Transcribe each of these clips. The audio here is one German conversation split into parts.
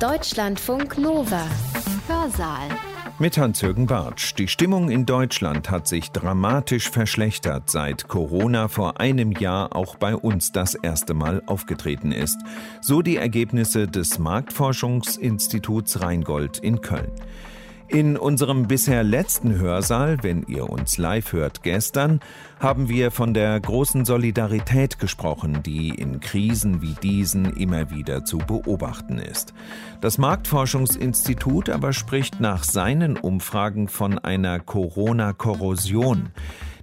Deutschlandfunk Nova. Hörsaal. Mit Hans-Jürgen Bartsch. Die Stimmung in Deutschland hat sich dramatisch verschlechtert, seit Corona vor einem Jahr auch bei uns das erste Mal aufgetreten ist. So die Ergebnisse des Marktforschungsinstituts Rheingold in Köln. In unserem bisher letzten Hörsaal, wenn ihr uns live hört gestern, haben wir von der großen Solidarität gesprochen, die in Krisen wie diesen immer wieder zu beobachten ist. Das Marktforschungsinstitut aber spricht nach seinen Umfragen von einer Corona-Korrosion.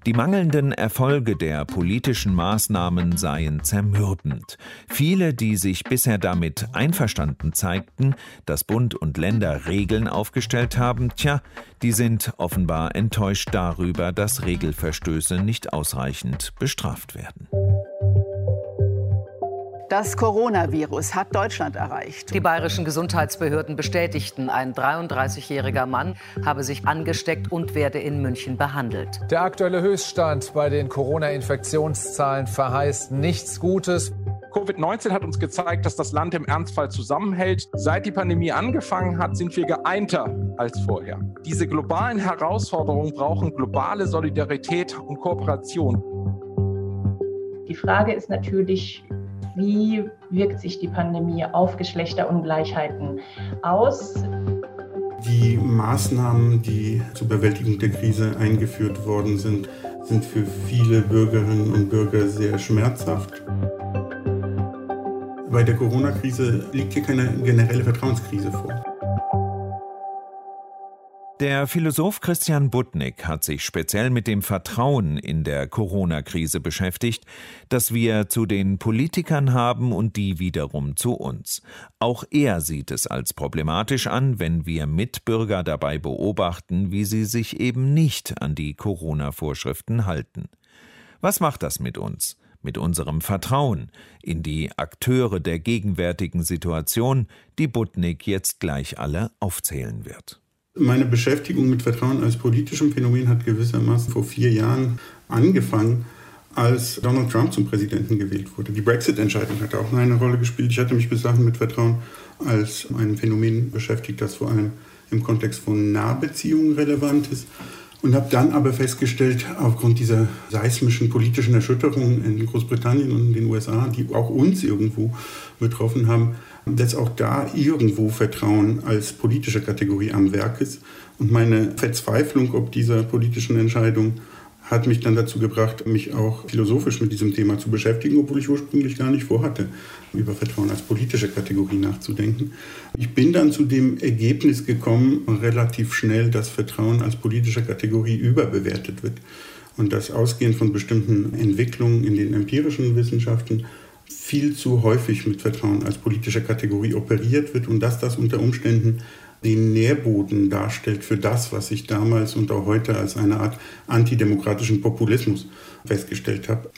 Die mangelnden Erfolge der politischen Maßnahmen seien zermürbend. Viele, die sich bisher damit einverstanden zeigten, dass Bund und Länder Regeln aufgestellt haben, tja, die sind offenbar enttäuscht darüber, dass Regelverstöße nicht ausreichend bestraft werden. Das Coronavirus hat Deutschland erreicht. Die bayerischen Gesundheitsbehörden bestätigten, ein 33-jähriger Mann habe sich angesteckt und werde in München behandelt. Der aktuelle Höchststand bei den Corona-Infektionszahlen verheißt nichts Gutes. Covid-19 hat uns gezeigt, dass das Land im Ernstfall zusammenhält. Seit die Pandemie angefangen hat, sind wir geeinter als vorher. Diese globalen Herausforderungen brauchen globale Solidarität und Kooperation. Die Frage ist natürlich, wie wirkt sich die Pandemie auf Geschlechterungleichheiten aus? Die Maßnahmen, die zur Bewältigung der Krise eingeführt worden sind, sind für viele Bürgerinnen und Bürger sehr schmerzhaft. Bei der Corona-Krise liegt hier keine generelle Vertrauenskrise vor. Der Philosoph Christian Budnick hat sich speziell mit dem Vertrauen in der Corona-Krise beschäftigt, das wir zu den Politikern haben und die wiederum zu uns. Auch er sieht es als problematisch an, wenn wir Mitbürger dabei beobachten, wie sie sich eben nicht an die Corona-Vorschriften halten. Was macht das mit uns? Mit unserem Vertrauen in die Akteure der gegenwärtigen Situation, die Budnick jetzt gleich alle aufzählen wird. Meine Beschäftigung mit Vertrauen als politischem Phänomen hat gewissermaßen vor vier Jahren angefangen, als Donald Trump zum Präsidenten gewählt wurde. Die Brexit-Entscheidung hat auch eine Rolle gespielt. Ich hatte mich bis dahin mit Vertrauen als ein Phänomen beschäftigt, das vor allem im Kontext von Nahbeziehungen relevant ist. Und habe dann aber festgestellt, aufgrund dieser seismischen politischen Erschütterungen in Großbritannien und in den USA, die auch uns irgendwo betroffen haben, dass auch da irgendwo Vertrauen als politische Kategorie am Werk ist. Und meine Verzweiflung ob dieser politischen Entscheidung hat mich dann dazu gebracht, mich auch philosophisch mit diesem Thema zu beschäftigen, obwohl ich ursprünglich gar nicht vorhatte, über Vertrauen als politische Kategorie nachzudenken. Ich bin dann zu dem Ergebnis gekommen, relativ schnell, dass Vertrauen als politische Kategorie überbewertet wird und dass ausgehend von bestimmten Entwicklungen in den empirischen Wissenschaften viel zu häufig mit Vertrauen als politische Kategorie operiert wird und dass das unter Umständen den Nährboden darstellt für das, was ich damals und auch heute als eine Art antidemokratischen Populismus festgestellt habe.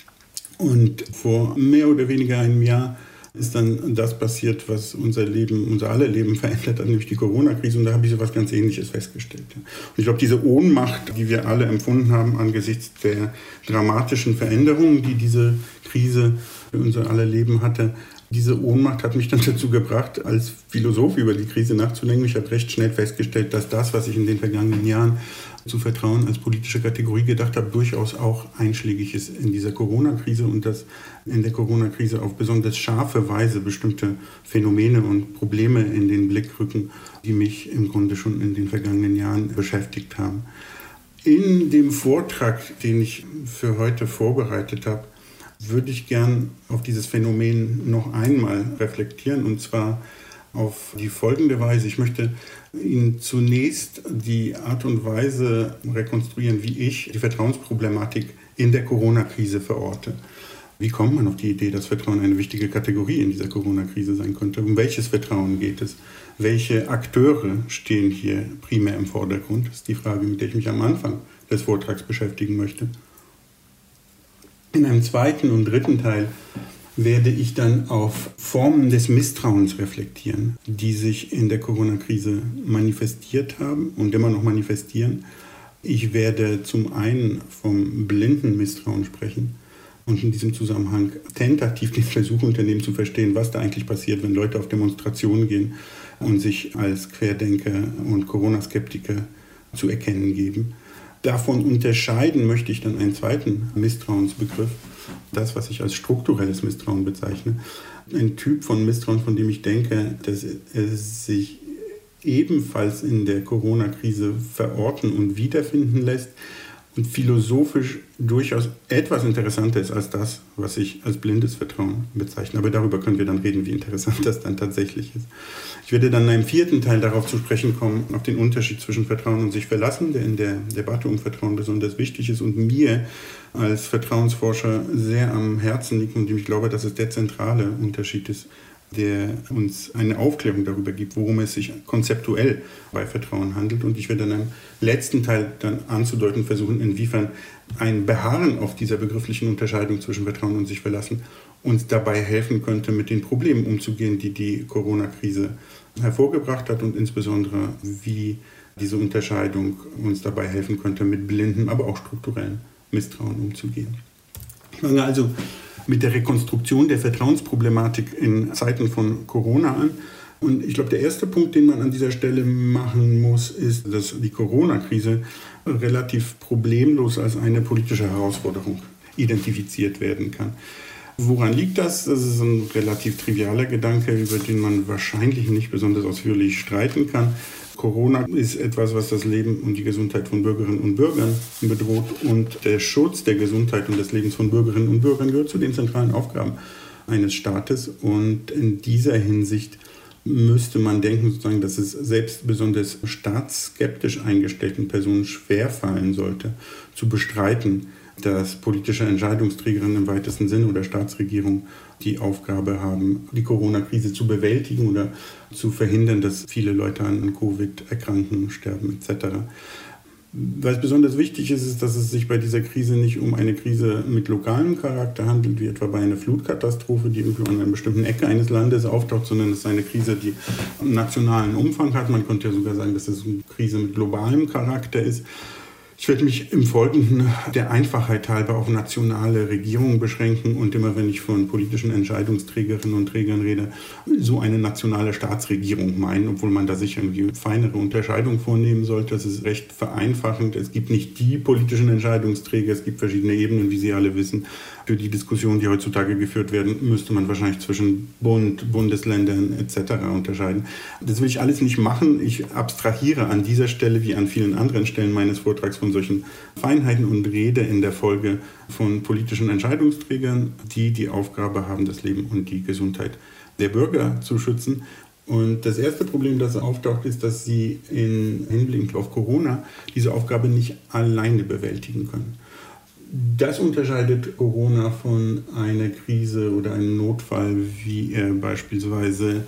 Und vor mehr oder weniger einem Jahr ist dann das passiert, was unser Leben, unser aller Leben verändert hat, nämlich die Corona-Krise. Und da habe ich so etwas ganz Ähnliches festgestellt. Und ich glaube, diese Ohnmacht, die wir alle empfunden haben angesichts der dramatischen Veränderungen, die diese Krise für unser aller Leben hatte, diese Ohnmacht hat mich dann dazu gebracht, als Philosoph über die Krise nachzudenken. Ich habe recht schnell festgestellt, dass das, was ich in den vergangenen Jahren zu Vertrauen als politische Kategorie gedacht habe, durchaus auch einschlägig ist in dieser Corona-Krise und dass in der Corona-Krise auf besonders scharfe Weise bestimmte Phänomene und Probleme in den Blick rücken, die mich im Grunde schon in den vergangenen Jahren beschäftigt haben. In dem Vortrag, den ich für heute vorbereitet habe, würde ich gern auf dieses Phänomen noch einmal reflektieren und zwar auf die folgende Weise. Ich möchte Ihnen zunächst die Art und Weise rekonstruieren, wie ich die Vertrauensproblematik in der Corona-Krise verorte. Wie kommt man auf die Idee, dass Vertrauen eine wichtige Kategorie in dieser Corona-Krise sein könnte? Um welches Vertrauen geht es? Welche Akteure stehen hier primär im Vordergrund? Das ist die Frage, mit der ich mich am Anfang des Vortrags beschäftigen möchte. In einem zweiten und dritten Teil werde ich dann auf Formen des Misstrauens reflektieren, die sich in der Corona-Krise manifestiert haben und immer noch manifestieren. Ich werde zum einen vom blinden Misstrauen sprechen, und in diesem Zusammenhang tentativ den Versuch unternehmen zu verstehen, was da eigentlich passiert, wenn Leute auf Demonstrationen gehen und sich als Querdenker und Corona-Skeptiker zu erkennen geben. Davon unterscheiden möchte ich dann einen zweiten Misstrauensbegriff, das, was ich als strukturelles Misstrauen bezeichne. Ein Typ von Misstrauen, von dem ich denke, dass es sich ebenfalls in der Corona-Krise verorten und wiederfinden lässt philosophisch durchaus etwas interessanter ist als das, was ich als blindes Vertrauen bezeichne. Aber darüber können wir dann reden, wie interessant das dann tatsächlich ist. Ich werde dann einem vierten Teil darauf zu sprechen kommen, auf den Unterschied zwischen Vertrauen und sich verlassen, der in der Debatte um Vertrauen besonders wichtig ist und mir als Vertrauensforscher sehr am Herzen liegt und ich glaube, dass es der zentrale Unterschied ist der uns eine Aufklärung darüber gibt, worum es sich konzeptuell bei Vertrauen handelt. Und ich werde dann im letzten Teil dann anzudeuten versuchen, inwiefern ein Beharren auf dieser begrifflichen Unterscheidung zwischen Vertrauen und sich verlassen uns dabei helfen könnte, mit den Problemen umzugehen, die die Corona-Krise hervorgebracht hat und insbesondere wie diese Unterscheidung uns dabei helfen könnte, mit blindem, aber auch strukturellen Misstrauen umzugehen. Ich fange also mit der Rekonstruktion der Vertrauensproblematik in Zeiten von Corona an. Und ich glaube, der erste Punkt, den man an dieser Stelle machen muss, ist, dass die Corona-Krise relativ problemlos als eine politische Herausforderung identifiziert werden kann. Woran liegt das? Das ist ein relativ trivialer Gedanke, über den man wahrscheinlich nicht besonders ausführlich streiten kann. Corona ist etwas, was das Leben und die Gesundheit von Bürgerinnen und Bürgern bedroht. Und der Schutz der Gesundheit und des Lebens von Bürgerinnen und Bürgern gehört zu den zentralen Aufgaben eines Staates. Und in dieser Hinsicht müsste man denken, sozusagen, dass es selbst besonders staatsskeptisch eingestellten Personen schwerfallen sollte, zu bestreiten, dass politische Entscheidungsträgerinnen im weitesten Sinne oder Staatsregierung die Aufgabe haben, die Corona-Krise zu bewältigen oder zu verhindern, dass viele Leute an Covid erkranken, sterben etc. Was besonders wichtig ist, ist, dass es sich bei dieser Krise nicht um eine Krise mit lokalem Charakter handelt, wie etwa bei einer Flutkatastrophe, die irgendwo an einer bestimmten Ecke eines Landes auftaucht, sondern es ist eine Krise, die nationalen Umfang hat. Man könnte ja sogar sagen, dass es eine Krise mit globalem Charakter ist. Ich werde mich im Folgenden der Einfachheit halber auf nationale Regierungen beschränken und immer wenn ich von politischen Entscheidungsträgerinnen und Trägern rede, so eine nationale Staatsregierung meinen, obwohl man da sicher irgendwie feinere Unterscheidungen vornehmen sollte. Das ist recht vereinfachend. Es gibt nicht die politischen Entscheidungsträger, es gibt verschiedene Ebenen, wie Sie alle wissen. Für die Diskussionen, die heutzutage geführt werden, müsste man wahrscheinlich zwischen Bund, Bundesländern etc. unterscheiden. Das will ich alles nicht machen. Ich abstrahiere an dieser Stelle wie an vielen anderen Stellen meines Vortrags von solchen Feinheiten und rede in der Folge von politischen Entscheidungsträgern, die die Aufgabe haben, das Leben und die Gesundheit der Bürger zu schützen. Und das erste Problem, das auftaucht, ist, dass sie in Hinblick auf Corona diese Aufgabe nicht alleine bewältigen können. Das unterscheidet Corona von einer Krise oder einem Notfall, wie er beispielsweise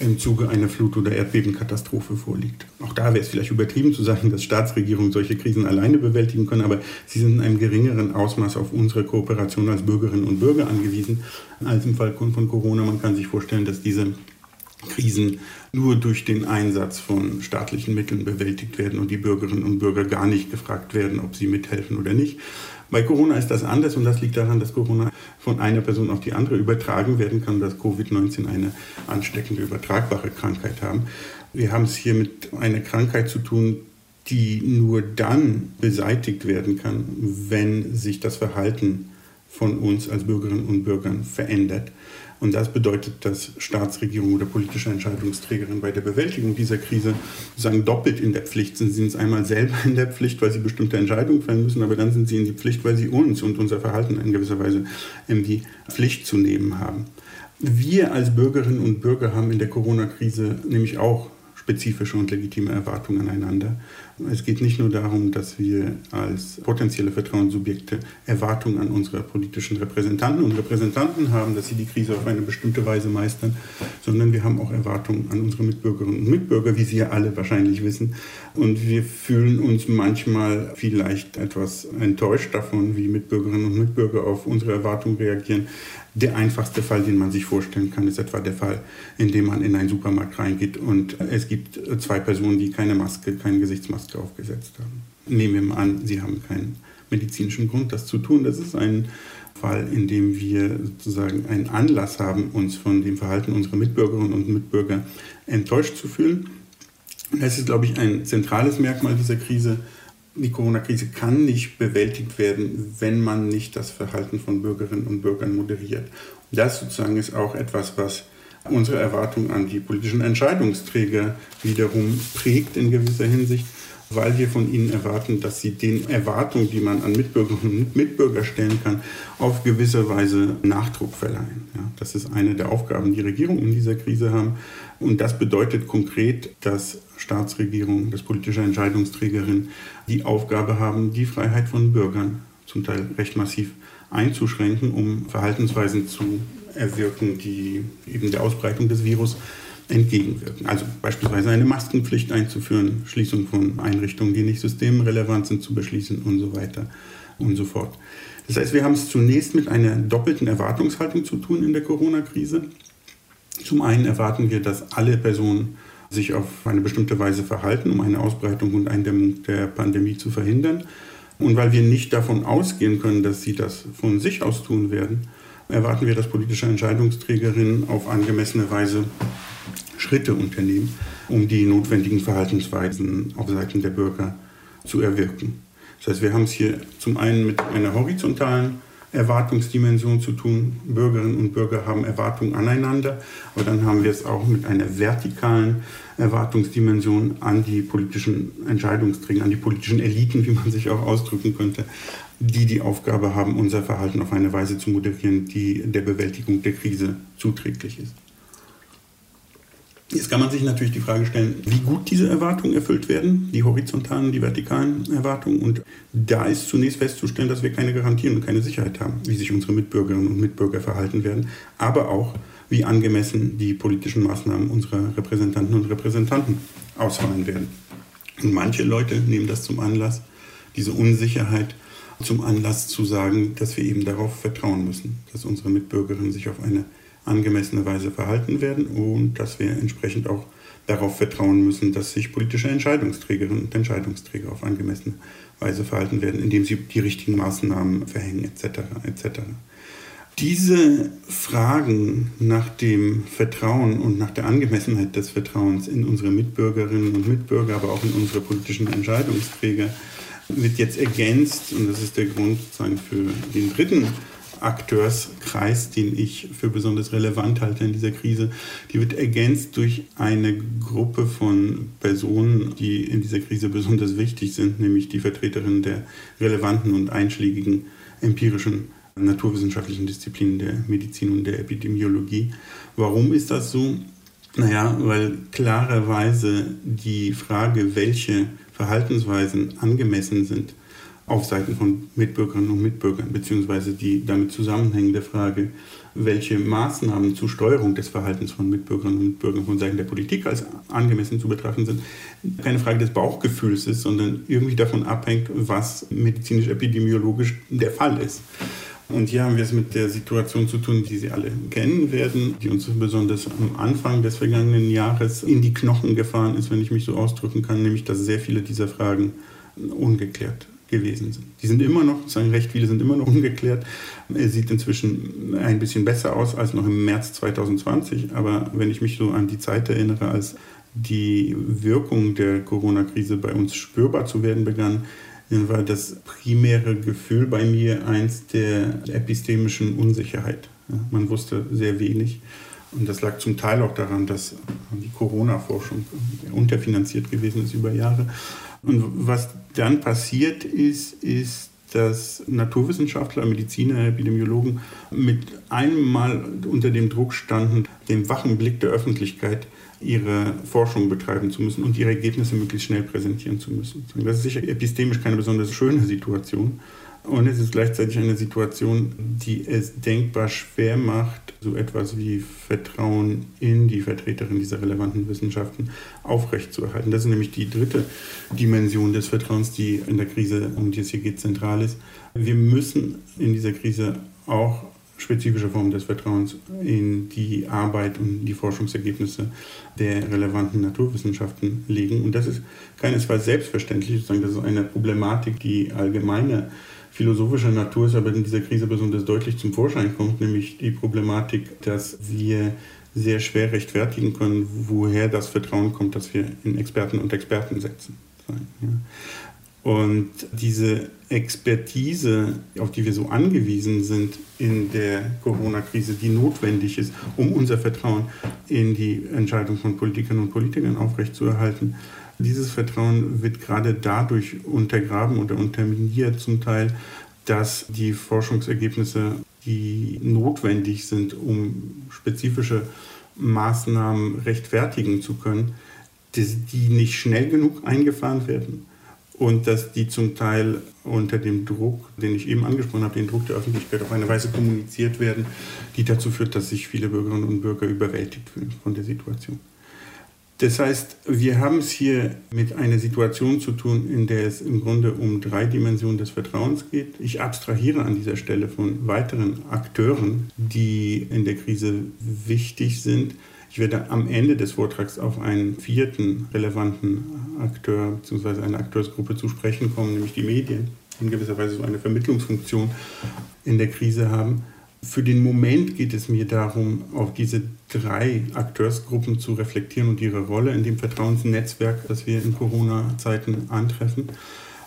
im Zuge einer Flut- oder Erdbebenkatastrophe vorliegt. Auch da wäre es vielleicht übertrieben zu sagen, dass Staatsregierungen solche Krisen alleine bewältigen können, aber sie sind in einem geringeren Ausmaß auf unsere Kooperation als Bürgerinnen und Bürger angewiesen als im Fall von Corona. Man kann sich vorstellen, dass diese Krisen nur durch den Einsatz von staatlichen Mitteln bewältigt werden und die Bürgerinnen und Bürger gar nicht gefragt werden, ob sie mithelfen oder nicht. Bei Corona ist das anders und das liegt daran, dass Corona von einer Person auf die andere übertragen werden kann, dass Covid-19 eine ansteckende, übertragbare Krankheit haben. Wir haben es hier mit einer Krankheit zu tun, die nur dann beseitigt werden kann, wenn sich das Verhalten von uns als Bürgerinnen und Bürgern verändert. Und das bedeutet, dass Staatsregierung oder politische Entscheidungsträgerin bei der Bewältigung dieser Krise sozusagen doppelt in der Pflicht sind. Sie sind einmal selber in der Pflicht, weil sie bestimmte Entscheidungen fällen müssen, aber dann sind sie in die Pflicht, weil sie uns und unser Verhalten in gewisser Weise in die Pflicht zu nehmen haben. Wir als Bürgerinnen und Bürger haben in der Corona-Krise nämlich auch spezifische und legitime Erwartungen aneinander. Es geht nicht nur darum, dass wir als potenzielle Vertrauenssubjekte Erwartungen an unsere politischen Repräsentanten und Repräsentanten haben, dass sie die Krise auf eine bestimmte Weise meistern, sondern wir haben auch Erwartungen an unsere Mitbürgerinnen und Mitbürger, wie Sie ja alle wahrscheinlich wissen. Und wir fühlen uns manchmal vielleicht etwas enttäuscht davon, wie Mitbürgerinnen und Mitbürger auf unsere Erwartungen reagieren. Der einfachste Fall, den man sich vorstellen kann, ist etwa der Fall, in dem man in einen Supermarkt reingeht und es gibt zwei Personen, die keine Maske, keine Gesichtsmaske aufgesetzt haben. Nehmen wir mal an, sie haben keinen medizinischen Grund, das zu tun. Das ist ein Fall, in dem wir sozusagen einen Anlass haben, uns von dem Verhalten unserer Mitbürgerinnen und Mitbürger enttäuscht zu fühlen. Das ist, glaube ich, ein zentrales Merkmal dieser Krise. Die Corona-Krise kann nicht bewältigt werden, wenn man nicht das Verhalten von Bürgerinnen und Bürgern moderiert. Das sozusagen ist auch etwas, was unsere Erwartungen an die politischen Entscheidungsträger wiederum prägt in gewisser Hinsicht weil wir von ihnen erwarten, dass sie den Erwartungen, die man an Mitbürgerinnen und Mitbürger stellen kann, auf gewisse Weise Nachdruck verleihen. Ja, das ist eine der Aufgaben, die Regierungen in dieser Krise haben. Und das bedeutet konkret, dass Staatsregierungen, dass politische Entscheidungsträgerinnen die Aufgabe haben, die Freiheit von Bürgern zum Teil recht massiv einzuschränken, um Verhaltensweisen zu erwirken, die eben der Ausbreitung des Virus entgegenwirken. Also beispielsweise eine Maskenpflicht einzuführen, Schließung von Einrichtungen, die nicht systemrelevant sind, zu beschließen und so weiter und so fort. Das heißt, wir haben es zunächst mit einer doppelten Erwartungshaltung zu tun in der Corona-Krise. Zum einen erwarten wir, dass alle Personen sich auf eine bestimmte Weise verhalten, um eine Ausbreitung und Eindämmung der Pandemie zu verhindern. Und weil wir nicht davon ausgehen können, dass sie das von sich aus tun werden, erwarten wir, dass politische Entscheidungsträgerinnen auf angemessene Weise Schritte unternehmen, um die notwendigen Verhaltensweisen auf Seiten der Bürger zu erwirken. Das heißt, wir haben es hier zum einen mit einer horizontalen Erwartungsdimension zu tun. Bürgerinnen und Bürger haben Erwartungen aneinander, aber dann haben wir es auch mit einer vertikalen Erwartungsdimension an die politischen Entscheidungsträger, an die politischen Eliten, wie man sich auch ausdrücken könnte, die die Aufgabe haben, unser Verhalten auf eine Weise zu moderieren, die der Bewältigung der Krise zuträglich ist. Jetzt kann man sich natürlich die Frage stellen, wie gut diese Erwartungen erfüllt werden, die horizontalen, die vertikalen Erwartungen. Und da ist zunächst festzustellen, dass wir keine Garantien und keine Sicherheit haben, wie sich unsere Mitbürgerinnen und Mitbürger verhalten werden, aber auch, wie angemessen die politischen Maßnahmen unserer Repräsentanten und Repräsentanten ausfallen werden. Und manche Leute nehmen das zum Anlass, diese Unsicherheit zum Anlass zu sagen, dass wir eben darauf vertrauen müssen, dass unsere Mitbürgerinnen sich auf eine angemessene Weise verhalten werden und dass wir entsprechend auch darauf vertrauen müssen, dass sich politische Entscheidungsträgerinnen und Entscheidungsträger auf angemessene Weise verhalten werden, indem sie die richtigen Maßnahmen verhängen etc. etc. Diese Fragen nach dem Vertrauen und nach der Angemessenheit des Vertrauens in unsere Mitbürgerinnen und Mitbürger, aber auch in unsere politischen Entscheidungsträger, wird jetzt ergänzt, und das ist der Grund sozusagen für den dritten Akteurskreis, den ich für besonders relevant halte in dieser Krise. Die wird ergänzt durch eine Gruppe von Personen, die in dieser Krise besonders wichtig sind, nämlich die Vertreterinnen der relevanten und einschlägigen empirischen naturwissenschaftlichen Disziplinen der Medizin und der Epidemiologie. Warum ist das so? Naja, weil klarerweise die Frage, welche Verhaltensweisen angemessen sind, auf Seiten von Mitbürgerinnen und Mitbürgern, beziehungsweise die damit zusammenhängende Frage, welche Maßnahmen zur Steuerung des Verhaltens von Mitbürgerinnen und Mitbürgern von Seiten der Politik als angemessen zu betrachten sind, keine Frage des Bauchgefühls ist, sondern irgendwie davon abhängt, was medizinisch-epidemiologisch der Fall ist. Und hier haben wir es mit der Situation zu tun, die Sie alle kennen werden, die uns besonders am Anfang des vergangenen Jahres in die Knochen gefahren ist, wenn ich mich so ausdrücken kann, nämlich dass sehr viele dieser Fragen ungeklärt gewesen sind. Die sind immer noch, sagen recht viele sind immer noch ungeklärt. Es sieht inzwischen ein bisschen besser aus als noch im März 2020. Aber wenn ich mich so an die Zeit erinnere, als die Wirkung der Corona-Krise bei uns spürbar zu werden begann, war das primäre Gefühl bei mir eins der epistemischen Unsicherheit. Man wusste sehr wenig. Und das lag zum Teil auch daran, dass die Corona-Forschung unterfinanziert gewesen ist über Jahre. Und was dann passiert ist, ist, dass Naturwissenschaftler, Mediziner, Epidemiologen mit einem Mal unter dem Druck standen, den wachen Blick der Öffentlichkeit ihre Forschung betreiben zu müssen und ihre Ergebnisse möglichst schnell präsentieren zu müssen. Das ist sicher epistemisch keine besonders schöne Situation. Und es ist gleichzeitig eine Situation, die es denkbar schwer macht, so etwas wie Vertrauen in die Vertreterin dieser relevanten Wissenschaften aufrechtzuerhalten. Das ist nämlich die dritte Dimension des Vertrauens, die in der Krise, um die es hier geht, zentral ist. Wir müssen in dieser Krise auch spezifische Formen des Vertrauens in die Arbeit und die Forschungsergebnisse der relevanten Naturwissenschaften legen. Und das ist keinesfalls selbstverständlich, sozusagen das ist eine Problematik, die allgemeine philosophischer Natur ist, aber in dieser Krise besonders deutlich zum Vorschein kommt, nämlich die Problematik, dass wir sehr schwer rechtfertigen können, woher das Vertrauen kommt, das wir in Experten und Experten setzen. Und diese Expertise, auf die wir so angewiesen sind in der Corona-Krise, die notwendig ist, um unser Vertrauen in die Entscheidung von Politikern und Politikern aufrechtzuerhalten, dieses Vertrauen wird gerade dadurch untergraben oder unterminiert zum Teil, dass die Forschungsergebnisse, die notwendig sind, um spezifische Maßnahmen rechtfertigen zu können, dass die nicht schnell genug eingefahren werden und dass die zum Teil unter dem Druck, den ich eben angesprochen habe, den Druck der Öffentlichkeit auf eine Weise kommuniziert werden, die dazu führt, dass sich viele Bürgerinnen und Bürger überwältigt fühlen von der Situation. Das heißt, wir haben es hier mit einer Situation zu tun, in der es im Grunde um drei Dimensionen des Vertrauens geht. Ich abstrahiere an dieser Stelle von weiteren Akteuren, die in der Krise wichtig sind. Ich werde am Ende des Vortrags auf einen vierten relevanten Akteur bzw. eine Akteursgruppe zu sprechen kommen, nämlich die Medien, die in gewisser Weise so eine Vermittlungsfunktion in der Krise haben. Für den Moment geht es mir darum, auf diese drei Akteursgruppen zu reflektieren und ihre Rolle in dem Vertrauensnetzwerk, das wir in Corona-Zeiten antreffen.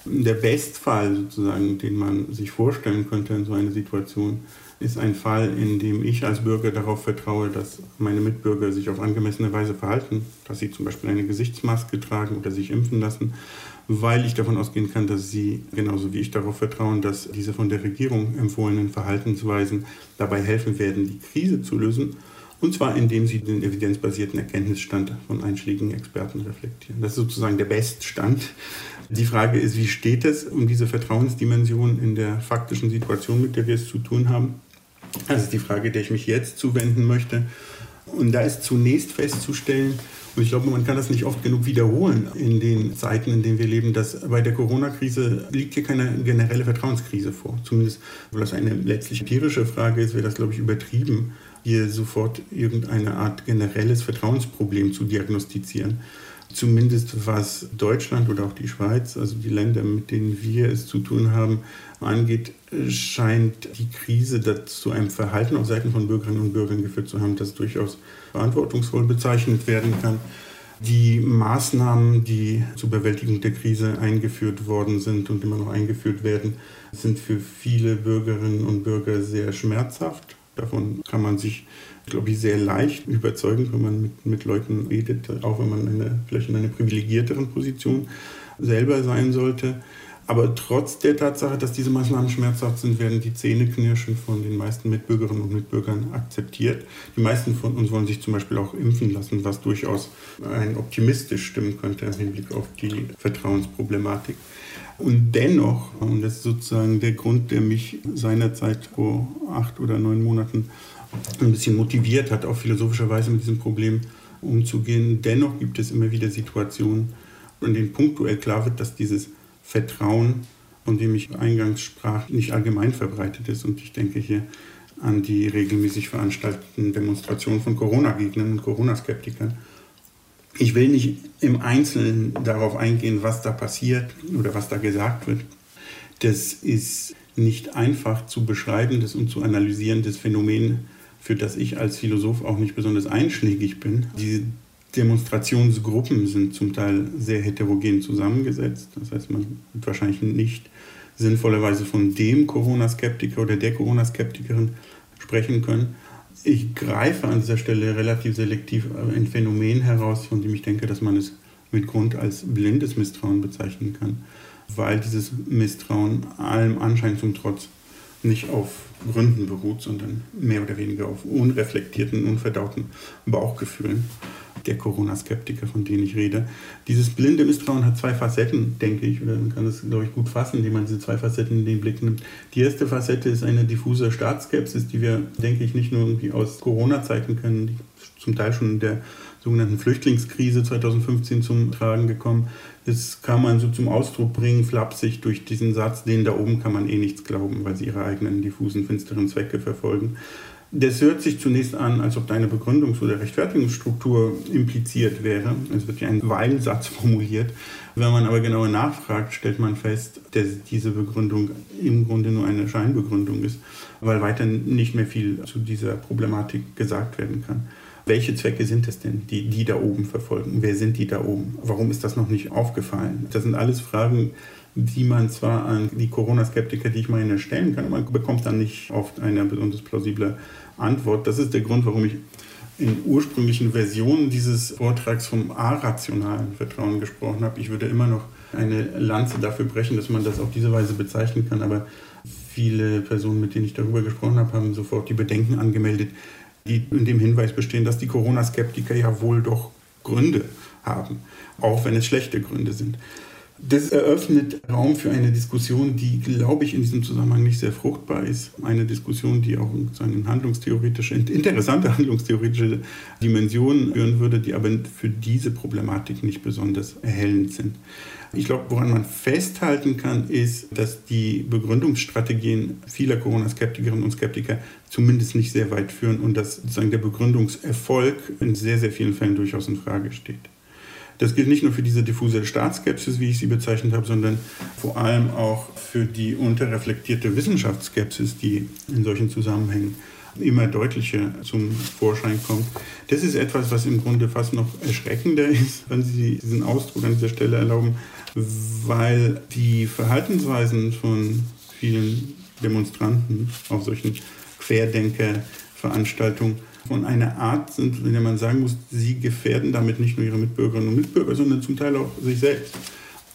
Der Bestfall sozusagen, den man sich vorstellen könnte in so einer Situation, ist ein Fall, in dem ich als Bürger darauf vertraue, dass meine Mitbürger sich auf angemessene Weise verhalten, dass sie zum Beispiel eine Gesichtsmaske tragen oder sich impfen lassen weil ich davon ausgehen kann, dass Sie genauso wie ich darauf vertrauen, dass diese von der Regierung empfohlenen Verhaltensweisen dabei helfen werden, die Krise zu lösen. Und zwar indem sie den evidenzbasierten Erkenntnisstand von einschlägigen Experten reflektieren. Das ist sozusagen der Beststand. Die Frage ist, wie steht es um diese Vertrauensdimension in der faktischen Situation, mit der wir es zu tun haben? Das ist die Frage, der ich mich jetzt zuwenden möchte. Und da ist zunächst festzustellen, und ich glaube, man kann das nicht oft genug wiederholen in den Zeiten, in denen wir leben, dass bei der Corona-Krise liegt hier keine generelle Vertrauenskrise vor. Zumindest, weil das eine letztlich empirische Frage ist, wäre das, glaube ich, übertrieben, hier sofort irgendeine Art generelles Vertrauensproblem zu diagnostizieren. Zumindest was Deutschland oder auch die Schweiz, also die Länder, mit denen wir es zu tun haben, angeht, scheint die Krise zu einem Verhalten auf Seiten von Bürgerinnen und Bürgern geführt zu haben, das durchaus verantwortungsvoll bezeichnet werden kann. Die Maßnahmen, die zur Bewältigung der Krise eingeführt worden sind und immer noch eingeführt werden, sind für viele Bürgerinnen und Bürger sehr schmerzhaft. Davon kann man sich, glaube ich, sehr leicht überzeugen, wenn man mit, mit Leuten redet, auch wenn man eine, vielleicht in einer privilegierteren Position selber sein sollte. Aber trotz der Tatsache, dass diese Maßnahmen schmerzhaft sind, werden die Zähneknirschen von den meisten Mitbürgerinnen und Mitbürgern akzeptiert. Die meisten von uns wollen sich zum Beispiel auch impfen lassen, was durchaus ein optimistisch stimmen könnte im Hinblick auf die Vertrauensproblematik. Und dennoch, und das ist sozusagen der Grund, der mich seinerzeit vor acht oder neun Monaten ein bisschen motiviert hat, auch philosophischerweise mit diesem Problem umzugehen, dennoch gibt es immer wieder Situationen, in denen punktuell klar wird, dass dieses Vertrauen, von dem ich eingangs sprach, nicht allgemein verbreitet ist. Und ich denke hier an die regelmäßig veranstalteten Demonstrationen von Corona-Gegnern und Corona-Skeptikern. Ich will nicht im Einzelnen darauf eingehen, was da passiert oder was da gesagt wird. Das ist nicht einfach zu beschreibendes und zu analysierendes Phänomen, für das ich als Philosoph auch nicht besonders einschlägig bin. Die Demonstrationsgruppen sind zum Teil sehr heterogen zusammengesetzt. Das heißt, man wird wahrscheinlich nicht sinnvollerweise von dem Corona-Skeptiker oder der Corona-Skeptikerin sprechen können. Ich greife an dieser Stelle relativ selektiv ein Phänomen heraus, von dem ich denke, dass man es mit Grund als blindes Misstrauen bezeichnen kann, weil dieses Misstrauen allem Anschein zum Trotz nicht auf Gründen beruht, sondern mehr oder weniger auf unreflektierten, unverdauten Bauchgefühlen der Corona-Skeptiker, von denen ich rede. Dieses blinde Misstrauen hat zwei Facetten, denke ich, man kann das, glaube ich, gut fassen, indem man diese zwei Facetten in den Blick nimmt. Die erste Facette ist eine diffuse Staatsskepsis, die wir, denke ich, nicht nur irgendwie aus Corona-Zeiten kennen, die zum Teil schon in der sogenannten Flüchtlingskrise 2015 zum Tragen gekommen. Das kann man so zum Ausdruck bringen, flapsig durch diesen Satz, denen da oben kann man eh nichts glauben, weil sie ihre eigenen diffusen, finsteren Zwecke verfolgen. Das hört sich zunächst an, als ob da eine Begründungs- oder Rechtfertigungsstruktur impliziert wäre. Es wird ja ein Weilsatz formuliert. Wenn man aber genauer nachfragt, stellt man fest, dass diese Begründung im Grunde nur eine Scheinbegründung ist, weil weiter nicht mehr viel zu dieser Problematik gesagt werden kann. Welche Zwecke sind es denn, die die da oben verfolgen? Wer sind die da oben? Warum ist das noch nicht aufgefallen? Das sind alles Fragen, die man zwar an die Corona-Skeptiker, die ich meine, stellen kann, man bekommt dann nicht oft eine besonders plausible Antwort. Das ist der Grund, warum ich in ursprünglichen Versionen dieses Vortrags vom arationalen Vertrauen gesprochen habe. Ich würde immer noch eine Lanze dafür brechen, dass man das auf diese Weise bezeichnen kann, aber viele Personen, mit denen ich darüber gesprochen habe, haben sofort die Bedenken angemeldet, die in dem Hinweis bestehen, dass die Corona-Skeptiker ja wohl doch Gründe haben, auch wenn es schlechte Gründe sind. Das eröffnet Raum für eine Diskussion, die, glaube ich, in diesem Zusammenhang nicht sehr fruchtbar ist. Eine Diskussion, die auch eine handlungstheoretische, interessante handlungstheoretische Dimension führen würde, die aber für diese Problematik nicht besonders erhellend sind. Ich glaube, woran man festhalten kann, ist, dass die Begründungsstrategien vieler Corona-Skeptikerinnen und Skeptiker zumindest nicht sehr weit führen und dass sozusagen der Begründungserfolg in sehr, sehr vielen Fällen durchaus in Frage steht. Das gilt nicht nur für diese diffuse Staatsskepsis, wie ich sie bezeichnet habe, sondern vor allem auch für die unterreflektierte Wissenschaftsskepsis, die in solchen Zusammenhängen immer deutlicher zum Vorschein kommt. Das ist etwas, was im Grunde fast noch erschreckender ist, wenn Sie diesen Ausdruck an dieser Stelle erlauben, weil die Verhaltensweisen von vielen Demonstranten auf solchen Querdenker-Veranstaltungen von einer Art sind, in der man sagen muss, sie gefährden damit nicht nur ihre Mitbürgerinnen und Mitbürger, sondern zum Teil auch sich selbst.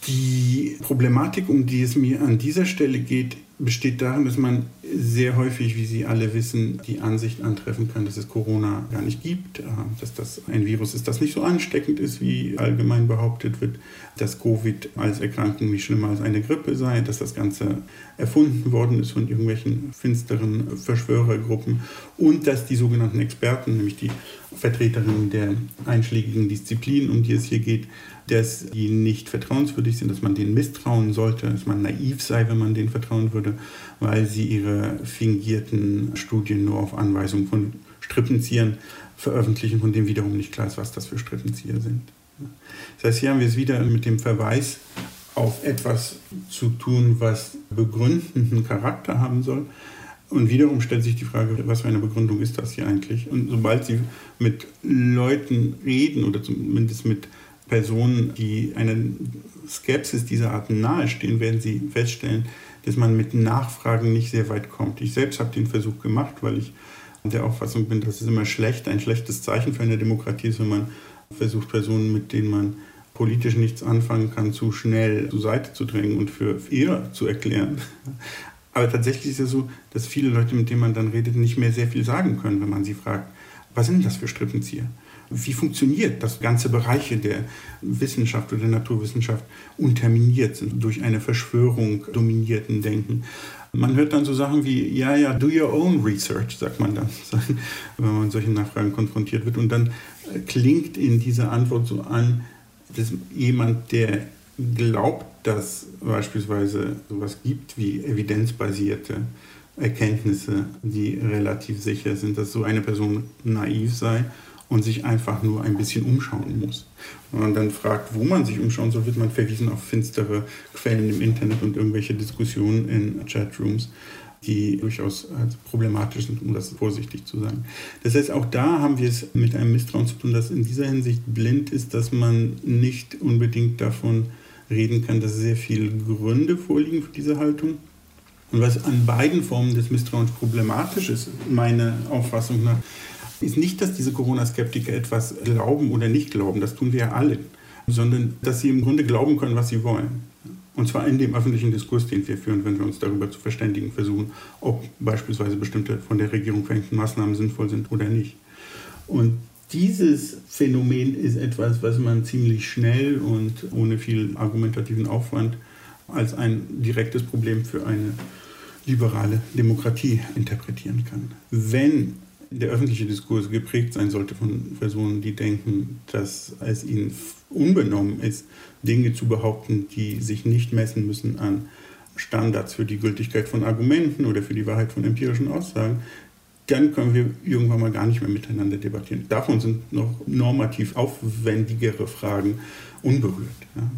Die Problematik, um die es mir an dieser Stelle geht, besteht darin, dass man sehr häufig, wie Sie alle wissen, die Ansicht antreffen kann, dass es Corona gar nicht gibt, äh, dass das ein Virus ist, das nicht so ansteckend ist, wie allgemein behauptet wird, dass Covid als Erkrankung nicht schlimmer als eine Grippe sei, dass das Ganze erfunden worden ist von irgendwelchen finsteren Verschwörergruppen und dass die sogenannten Experten, nämlich die Vertreterinnen der einschlägigen Disziplinen, um die es hier geht, dass die nicht vertrauenswürdig sind, dass man denen misstrauen sollte, dass man naiv sei, wenn man denen vertrauen würde, weil sie ihre fingierten Studien nur auf Anweisung von Strippenziehern veröffentlichen, von denen wiederum nicht klar ist, was das für Strippenzieher sind. Das heißt, hier haben wir es wieder mit dem Verweis auf etwas zu tun, was begründenden Charakter haben soll. Und wiederum stellt sich die Frage, was für eine Begründung ist das hier eigentlich? Und sobald Sie mit Leuten reden oder zumindest mit Personen, die einer Skepsis dieser Art nahestehen, werden sie feststellen, dass man mit Nachfragen nicht sehr weit kommt. Ich selbst habe den Versuch gemacht, weil ich der Auffassung bin, dass es immer schlecht, ein schlechtes Zeichen für eine Demokratie ist, wenn man versucht, Personen, mit denen man politisch nichts anfangen kann, zu schnell zur Seite zu drängen und für eher zu erklären. Aber tatsächlich ist es so, dass viele Leute, mit denen man dann redet, nicht mehr sehr viel sagen können, wenn man sie fragt, was sind das für Strippenzieher? Wie funktioniert, dass ganze Bereiche der Wissenschaft oder der Naturwissenschaft unterminiert sind durch eine Verschwörung dominierten Denken? Man hört dann so Sachen wie, ja, ja, do your own research, sagt man dann, wenn man solchen Nachfragen konfrontiert wird. Und dann klingt in dieser Antwort so an, dass jemand, der glaubt, dass beispielsweise sowas gibt wie evidenzbasierte Erkenntnisse, die relativ sicher sind, dass so eine Person naiv sei und sich einfach nur ein bisschen umschauen muss. Wenn man dann fragt, wo man sich umschauen soll, wird man verwiesen auf finstere Quellen im Internet und irgendwelche Diskussionen in Chatrooms, die durchaus problematisch sind, um das vorsichtig zu sagen. Das heißt, auch da haben wir es mit einem Misstrauen zu tun, das in dieser Hinsicht blind ist, dass man nicht unbedingt davon reden kann, dass sehr viele Gründe vorliegen für diese Haltung. Und was an beiden Formen des Misstrauens problematisch ist, meiner Auffassung nach, ist nicht, dass diese Corona-Skeptiker etwas glauben oder nicht glauben, das tun wir ja alle, sondern dass sie im Grunde glauben können, was sie wollen. Und zwar in dem öffentlichen Diskurs, den wir führen, wenn wir uns darüber zu verständigen versuchen, ob beispielsweise bestimmte von der Regierung verhängten Maßnahmen sinnvoll sind oder nicht. Und dieses Phänomen ist etwas, was man ziemlich schnell und ohne viel argumentativen Aufwand als ein direktes Problem für eine liberale Demokratie interpretieren kann. Wenn der öffentliche Diskurs geprägt sein sollte von Personen, die denken, dass es ihnen unbenommen ist, Dinge zu behaupten, die sich nicht messen müssen an Standards für die Gültigkeit von Argumenten oder für die Wahrheit von empirischen Aussagen, dann können wir irgendwann mal gar nicht mehr miteinander debattieren. Davon sind noch normativ aufwendigere Fragen unberührt.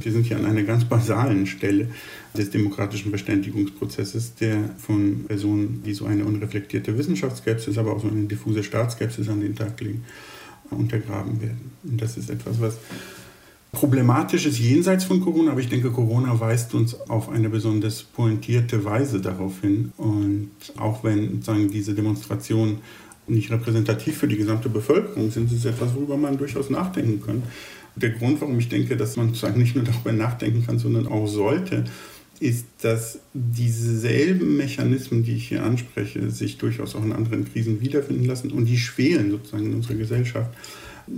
Wir sind hier an einer ganz basalen Stelle des demokratischen Verständigungsprozesses, der von Personen, die so eine unreflektierte Wissenschaftsskepsis, aber auch so eine diffuse Staatsskepsis an den Tag legen, untergraben werden. Und das ist etwas, was problematisch ist jenseits von Corona, aber ich denke, Corona weist uns auf eine besonders pointierte Weise darauf hin. Und auch wenn sozusagen diese Demonstrationen nicht repräsentativ für die gesamte Bevölkerung sind, ist es etwas, worüber man durchaus nachdenken kann. Der Grund, warum ich denke, dass man sozusagen nicht nur darüber nachdenken kann, sondern auch sollte, ist, dass dieselben Mechanismen, die ich hier anspreche, sich durchaus auch in anderen Krisen wiederfinden lassen und die schwelen sozusagen in unserer Gesellschaft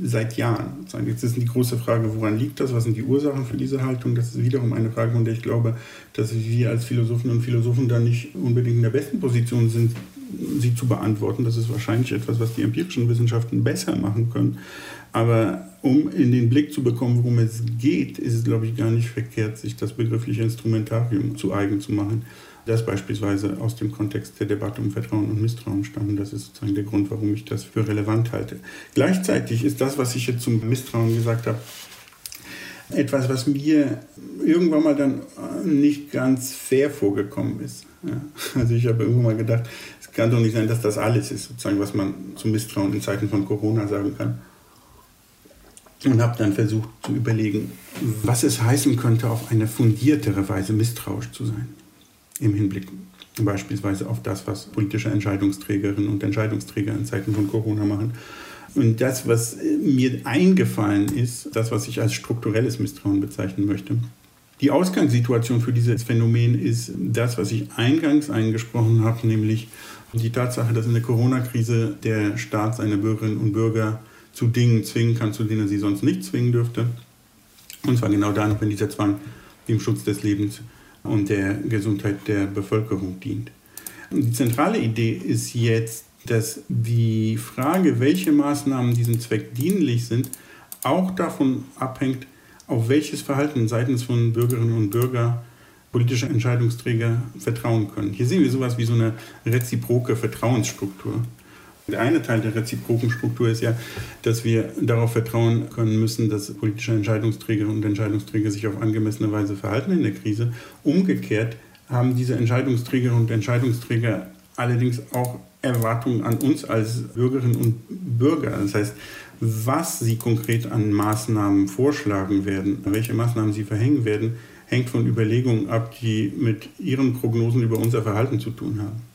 seit Jahren. Jetzt ist die große Frage, woran liegt das? Was sind die Ursachen für diese Haltung? Das ist wiederum eine Frage, von der ich glaube, dass wir als Philosophinnen und Philosophen da nicht unbedingt in der besten Position sind, sie zu beantworten. Das ist wahrscheinlich etwas, was die empirischen Wissenschaften besser machen können. Aber um in den Blick zu bekommen, worum es geht, ist es, glaube ich, gar nicht verkehrt, sich das begriffliche Instrumentarium zu eigen zu machen das beispielsweise aus dem Kontext der Debatte um Vertrauen und Misstrauen stammt. Das ist sozusagen der Grund, warum ich das für relevant halte. Gleichzeitig ist das, was ich jetzt zum Misstrauen gesagt habe, etwas, was mir irgendwann mal dann nicht ganz fair vorgekommen ist. Also ich habe irgendwann mal gedacht, es kann doch nicht sein, dass das alles ist, sozusagen, was man zum Misstrauen in Zeiten von Corona sagen kann. Und habe dann versucht zu überlegen, was es heißen könnte, auf eine fundiertere Weise misstrauisch zu sein im Hinblick beispielsweise auf das, was politische Entscheidungsträgerinnen und Entscheidungsträger in Zeiten von Corona machen. Und das, was mir eingefallen ist, das, was ich als strukturelles Misstrauen bezeichnen möchte. Die Ausgangssituation für dieses Phänomen ist das, was ich eingangs eingesprochen habe, nämlich die Tatsache, dass in der Corona-Krise der Staat seine Bürgerinnen und Bürger zu Dingen zwingen kann, zu denen er sie sonst nicht zwingen dürfte. Und zwar genau dann, wenn dieser Zwang dem Schutz des Lebens und der Gesundheit der Bevölkerung dient. Die zentrale Idee ist jetzt, dass die Frage, welche Maßnahmen diesem Zweck dienlich sind, auch davon abhängt, auf welches Verhalten seitens von Bürgerinnen und Bürgern politische Entscheidungsträger vertrauen können. Hier sehen wir sowas wie so eine reziproke Vertrauensstruktur. Der eine Teil der reziproken Struktur ist ja, dass wir darauf vertrauen können müssen, dass politische Entscheidungsträgerinnen und Entscheidungsträger sich auf angemessene Weise verhalten in der Krise. Umgekehrt haben diese Entscheidungsträgerinnen und Entscheidungsträger allerdings auch Erwartungen an uns als Bürgerinnen und Bürger. Das heißt, was sie konkret an Maßnahmen vorschlagen werden, welche Maßnahmen sie verhängen werden, hängt von Überlegungen ab, die mit ihren Prognosen über unser Verhalten zu tun haben.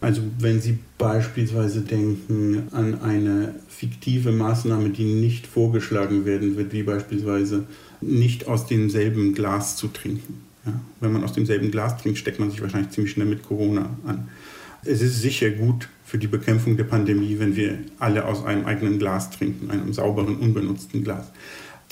Also wenn Sie beispielsweise denken an eine fiktive Maßnahme, die nicht vorgeschlagen werden wird, wie beispielsweise nicht aus demselben Glas zu trinken. Ja? Wenn man aus demselben Glas trinkt, steckt man sich wahrscheinlich ziemlich schnell mit Corona an. Es ist sicher gut für die Bekämpfung der Pandemie, wenn wir alle aus einem eigenen Glas trinken, einem sauberen, unbenutzten Glas.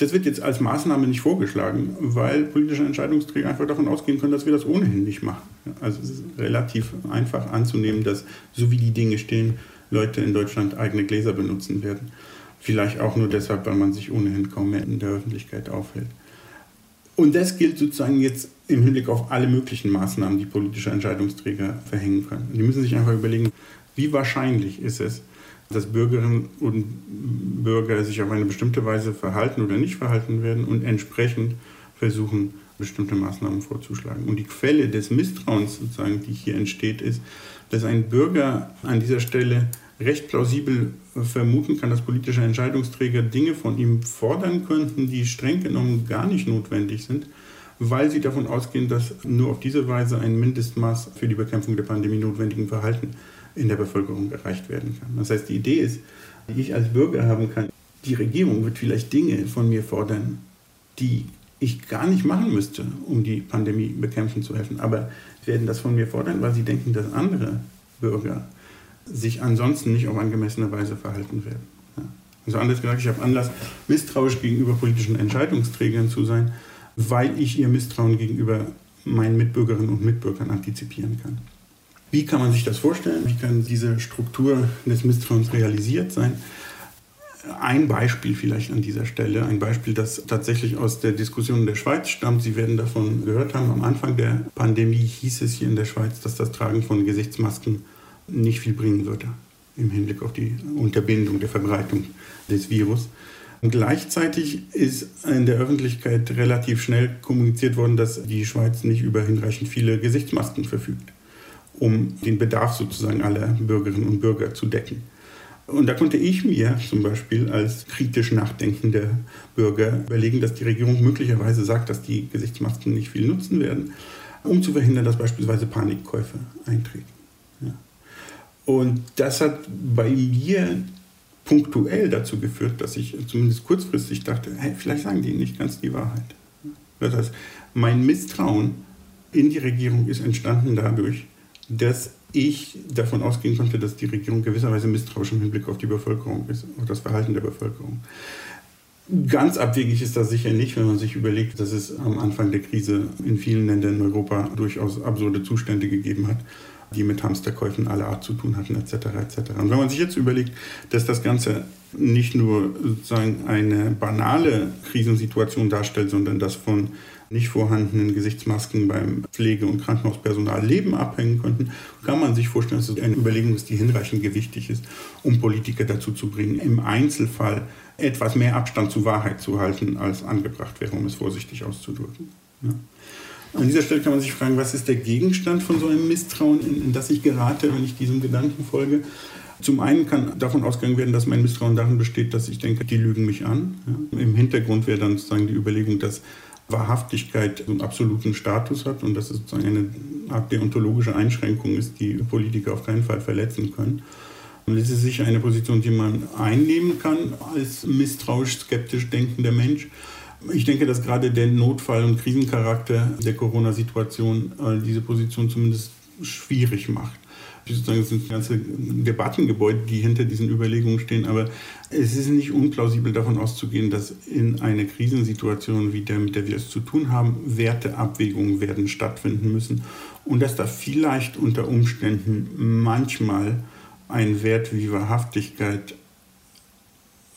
Das wird jetzt als Maßnahme nicht vorgeschlagen, weil politische Entscheidungsträger einfach davon ausgehen können, dass wir das ohnehin nicht machen. Also es ist relativ einfach anzunehmen, dass so wie die Dinge stehen, Leute in Deutschland eigene Gläser benutzen werden. Vielleicht auch nur deshalb, weil man sich ohnehin kaum mehr in der Öffentlichkeit aufhält. Und das gilt sozusagen jetzt im Hinblick auf alle möglichen Maßnahmen, die politische Entscheidungsträger verhängen können. Die müssen sich einfach überlegen, wie wahrscheinlich ist es, dass Bürgerinnen und Bürger sich auf eine bestimmte Weise verhalten oder nicht verhalten werden und entsprechend versuchen, bestimmte Maßnahmen vorzuschlagen. Und die Quelle des Misstrauens sozusagen, die hier entsteht, ist, dass ein Bürger an dieser Stelle recht plausibel vermuten kann, dass politische Entscheidungsträger Dinge von ihm fordern könnten, die streng genommen gar nicht notwendig sind, weil sie davon ausgehen, dass nur auf diese Weise ein Mindestmaß für die Bekämpfung der Pandemie notwendigen Verhalten in der Bevölkerung erreicht werden kann. Das heißt, die Idee ist, die ich als Bürger haben kann, die Regierung wird vielleicht Dinge von mir fordern, die ich gar nicht machen müsste, um die Pandemie bekämpfen zu helfen. Aber sie werden das von mir fordern, weil sie denken, dass andere Bürger sich ansonsten nicht auf angemessene Weise verhalten werden. Ja. Also anders gesagt, ich habe Anlass, misstrauisch gegenüber politischen Entscheidungsträgern zu sein, weil ich ihr Misstrauen gegenüber meinen Mitbürgerinnen und Mitbürgern antizipieren kann. Wie kann man sich das vorstellen? Wie kann diese Struktur des Misstrauens realisiert sein? Ein Beispiel vielleicht an dieser Stelle, ein Beispiel, das tatsächlich aus der Diskussion in der Schweiz stammt. Sie werden davon gehört haben, am Anfang der Pandemie hieß es hier in der Schweiz, dass das Tragen von Gesichtsmasken nicht viel bringen würde. im Hinblick auf die Unterbindung der Verbreitung des Virus. Und gleichzeitig ist in der Öffentlichkeit relativ schnell kommuniziert worden, dass die Schweiz nicht über hinreichend viele Gesichtsmasken verfügt, um den Bedarf sozusagen aller Bürgerinnen und Bürger zu decken. Und da konnte ich mir zum Beispiel als kritisch nachdenkender Bürger überlegen, dass die Regierung möglicherweise sagt, dass die Gesichtsmasken nicht viel nutzen werden, um zu verhindern, dass beispielsweise Panikkäufe eintreten. Ja. Und das hat bei mir punktuell dazu geführt, dass ich zumindest kurzfristig dachte, hey, vielleicht sagen die nicht ganz die Wahrheit. Das heißt, mein Misstrauen in die Regierung ist entstanden dadurch, dass ich davon ausgehen konnte, dass die Regierung gewisserweise misstrauisch im Hinblick auf die Bevölkerung ist, auf das Verhalten der Bevölkerung. Ganz abwegig ist das sicher nicht, wenn man sich überlegt, dass es am Anfang der Krise in vielen Ländern in Europa durchaus absurde Zustände gegeben hat die mit Hamsterkäufen aller Art zu tun hatten, etc. etc. Und wenn man sich jetzt überlegt, dass das Ganze nicht nur sozusagen eine banale Krisensituation darstellt, sondern dass von nicht vorhandenen Gesichtsmasken beim Pflege- und Krankenhauspersonal Leben abhängen könnten, kann man sich vorstellen, dass es eine Überlegung ist, die hinreichend gewichtig ist, um Politiker dazu zu bringen, im Einzelfall etwas mehr Abstand zur Wahrheit zu halten, als angebracht wäre, um es vorsichtig auszudrücken. Ja. An dieser Stelle kann man sich fragen, was ist der Gegenstand von so einem Misstrauen, in, in das ich gerate, wenn ich diesem Gedanken folge. Zum einen kann davon ausgegangen werden, dass mein Misstrauen darin besteht, dass ich denke, die lügen mich an. Ja. Im Hintergrund wäre dann sozusagen die Überlegung, dass Wahrhaftigkeit einen absoluten Status hat und dass es sozusagen eine Art deontologische Einschränkung ist, die Politiker auf keinen Fall verletzen können. Und das ist sicher eine Position, die man einnehmen kann als misstrauisch skeptisch denkender Mensch. Ich denke, dass gerade der Notfall- und Krisencharakter der Corona-Situation äh, diese Position zumindest schwierig macht. Sozusagen, es sind ganze Debattengebäude, die hinter diesen Überlegungen stehen, aber es ist nicht unplausibel davon auszugehen, dass in einer Krisensituation wie der, mit der wir es zu tun haben, Werteabwägungen werden stattfinden müssen. Und dass da vielleicht unter Umständen manchmal ein Wert wie Wahrhaftigkeit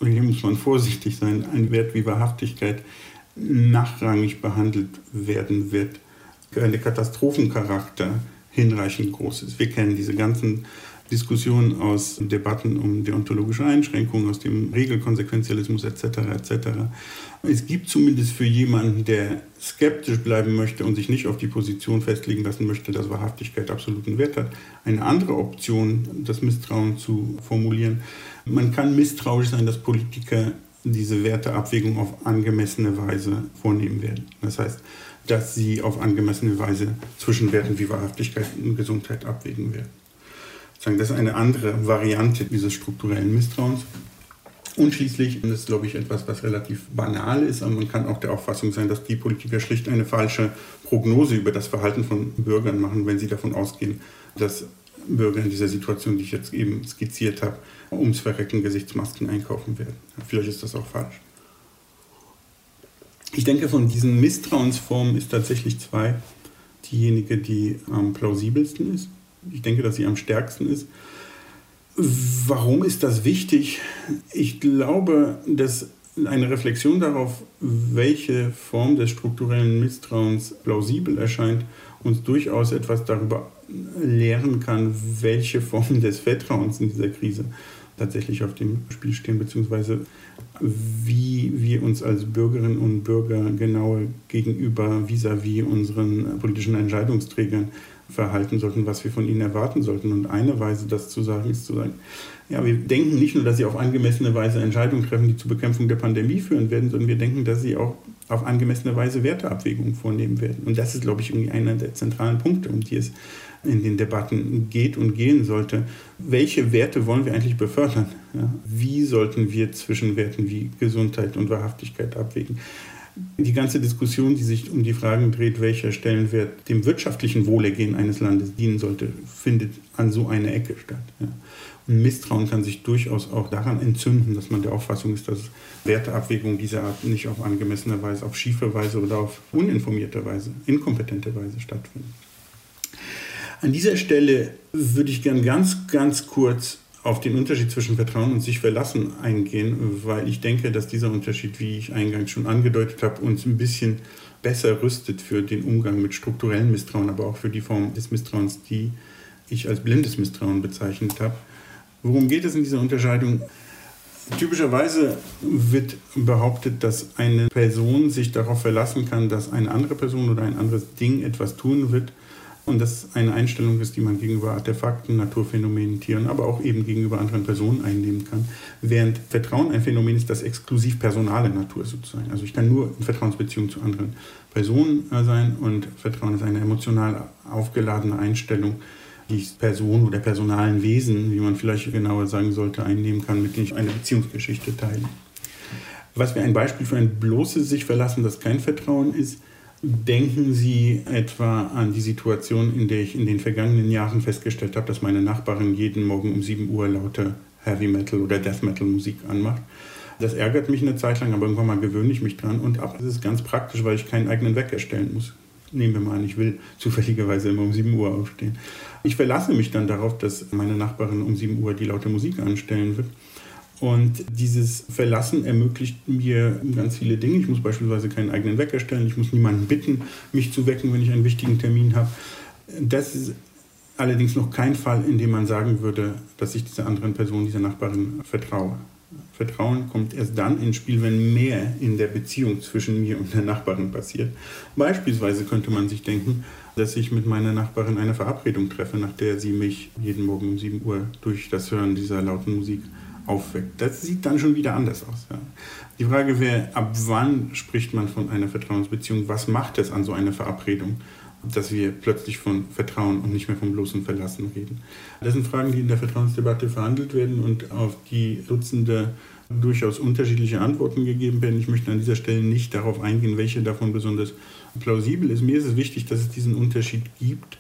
hier muss man vorsichtig sein, ein Wert wie Wahrhaftigkeit nachrangig behandelt werden wird, der Katastrophencharakter hinreichend groß ist. Wir kennen diese ganzen Diskussionen aus Debatten um deontologische Einschränkungen, aus dem Regelkonsequenzialismus etc. etc. Es gibt zumindest für jemanden, der skeptisch bleiben möchte und sich nicht auf die Position festlegen lassen möchte, dass Wahrhaftigkeit absoluten Wert hat, eine andere Option, das Misstrauen zu formulieren. Man kann misstrauisch sein, dass Politiker diese Werteabwägung auf angemessene Weise vornehmen werden. Das heißt, dass sie auf angemessene Weise zwischen Werten wie Wahrhaftigkeit und Gesundheit abwägen werden. Das ist eine andere Variante dieses strukturellen Misstrauens. Und schließlich, und das ist, glaube ich, etwas, was relativ banal ist, aber man kann auch der Auffassung sein, dass die Politiker schlicht eine falsche Prognose über das Verhalten von Bürgern machen, wenn sie davon ausgehen, dass Bürger in dieser Situation, die ich jetzt eben skizziert habe, ums Verrecken Gesichtsmasken einkaufen werden. Vielleicht ist das auch falsch. Ich denke, von diesen Misstrauensformen ist tatsächlich zwei diejenige, die am plausibelsten ist. Ich denke, dass sie am stärksten ist. Warum ist das wichtig? Ich glaube, dass eine Reflexion darauf, welche Form des strukturellen Misstrauens plausibel erscheint, uns durchaus etwas darüber lehren kann, welche Formen des Vertrauens in dieser Krise tatsächlich auf dem Spiel stehen, beziehungsweise wie wir uns als Bürgerinnen und Bürger genau gegenüber vis-à-vis -vis unseren politischen Entscheidungsträgern verhalten sollten, was wir von ihnen erwarten sollten. Und eine Weise, das zu sagen, ist zu sagen, ja, wir denken nicht nur, dass sie auf angemessene Weise Entscheidungen treffen, die zur Bekämpfung der Pandemie führen werden, sondern wir denken, dass sie auch auf angemessene Weise Werteabwägungen vornehmen werden. Und das ist, glaube ich, irgendwie einer der zentralen Punkte, um die es in den Debatten geht und gehen sollte. Welche Werte wollen wir eigentlich befördern? Ja, wie sollten wir zwischen Werten wie Gesundheit und Wahrhaftigkeit abwägen? Die ganze Diskussion, die sich um die Fragen dreht, welcher Stellenwert dem wirtschaftlichen Wohlergehen eines Landes dienen sollte, findet an so einer Ecke statt. Ja. Und Misstrauen kann sich durchaus auch daran entzünden, dass man der Auffassung ist, dass Werteabwägungen dieser Art nicht auf angemessene Weise, auf schiefe Weise oder auf uninformierte Weise, inkompetente Weise stattfinden. An dieser Stelle würde ich gern ganz, ganz kurz auf den Unterschied zwischen Vertrauen und sich verlassen eingehen, weil ich denke, dass dieser Unterschied, wie ich eingangs schon angedeutet habe, uns ein bisschen besser rüstet für den Umgang mit strukturellem Misstrauen, aber auch für die Form des Misstrauens, die ich als blindes Misstrauen bezeichnet habe. Worum geht es in dieser Unterscheidung? Typischerweise wird behauptet, dass eine Person sich darauf verlassen kann, dass eine andere Person oder ein anderes Ding etwas tun wird. Und das eine Einstellung ist, die man gegenüber Artefakten, Naturphänomenen, Tieren, aber auch eben gegenüber anderen Personen einnehmen kann. Während Vertrauen ein Phänomen ist, das exklusiv personale Natur sozusagen. Also ich kann nur in Vertrauensbeziehung zu anderen Personen sein und Vertrauen ist eine emotional aufgeladene Einstellung, die Person oder personalen Wesen, wie man vielleicht genauer sagen sollte, einnehmen kann, mit denen ich eine Beziehungsgeschichte teile. Was wäre ein Beispiel für ein bloßes sich verlassen, das kein Vertrauen ist? Denken Sie etwa an die Situation, in der ich in den vergangenen Jahren festgestellt habe, dass meine Nachbarin jeden Morgen um 7 Uhr lauter Heavy Metal oder Death Metal Musik anmacht. Das ärgert mich eine Zeit lang, aber irgendwann mal gewöhne ich mich dran und ab. Das ist ganz praktisch, weil ich keinen eigenen Wecker stellen muss. Nehmen wir mal an, ich will zufälligerweise immer um 7 Uhr aufstehen. Ich verlasse mich dann darauf, dass meine Nachbarin um 7 Uhr die laute Musik anstellen wird. Und dieses Verlassen ermöglicht mir ganz viele Dinge. Ich muss beispielsweise keinen eigenen Wecker stellen. Ich muss niemanden bitten, mich zu wecken, wenn ich einen wichtigen Termin habe. Das ist allerdings noch kein Fall, in dem man sagen würde, dass ich dieser anderen Person, dieser Nachbarin vertraue. Vertrauen kommt erst dann ins Spiel, wenn mehr in der Beziehung zwischen mir und der Nachbarin passiert. Beispielsweise könnte man sich denken, dass ich mit meiner Nachbarin eine Verabredung treffe, nach der sie mich jeden Morgen um 7 Uhr durch das Hören dieser lauten Musik aufweckt. Das sieht dann schon wieder anders aus. Ja. Die Frage wäre, ab wann spricht man von einer Vertrauensbeziehung? Was macht es an so einer Verabredung? dass wir plötzlich von Vertrauen und nicht mehr vom bloßen Verlassen reden. Das sind Fragen, die in der Vertrauensdebatte verhandelt werden und auf die Dutzende durchaus unterschiedliche Antworten gegeben werden. Ich möchte an dieser Stelle nicht darauf eingehen, welche davon besonders plausibel ist. Mir ist es wichtig, dass es diesen Unterschied gibt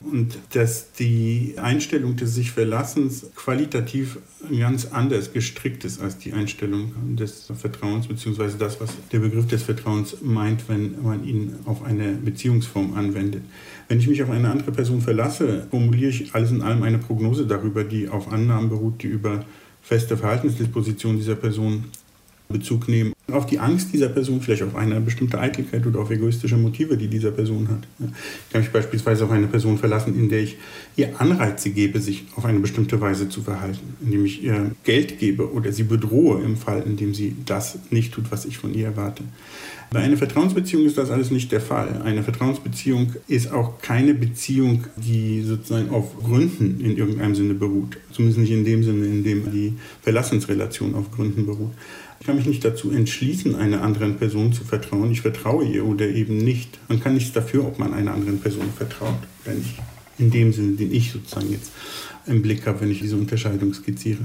und dass die Einstellung des sich Verlassens qualitativ ganz anders gestrickt ist als die Einstellung des Vertrauens, beziehungsweise das, was der Begriff des Vertrauens meint, wenn man ihn auf eine Beziehungsform anwendet. Wenn ich mich auf eine andere Person verlasse, formuliere ich alles in allem eine Prognose darüber, die auf Annahmen beruht, die über feste Verhaltensdisposition dieser Person Bezug nehmen auf die Angst dieser Person, vielleicht auf eine bestimmte Eitelkeit oder auf egoistische Motive, die dieser Person hat. Ich kann mich beispielsweise auf eine Person verlassen, in der ich ihr Anreize gebe, sich auf eine bestimmte Weise zu verhalten, indem ich ihr Geld gebe oder sie bedrohe im Fall, in dem sie das nicht tut, was ich von ihr erwarte. Bei einer Vertrauensbeziehung ist das alles nicht der Fall. Eine Vertrauensbeziehung ist auch keine Beziehung, die sozusagen auf Gründen in irgendeinem Sinne beruht. Zumindest nicht in dem Sinne, in dem die Verlassensrelation auf Gründen beruht. Ich kann mich nicht dazu entschließen, einer anderen Person zu vertrauen. Ich vertraue ihr oder eben nicht. Man kann nichts dafür, ob man einer anderen Person vertraut oder nicht. In dem Sinne, den ich sozusagen jetzt im Blick habe, wenn ich diese Unterscheidung skizziere.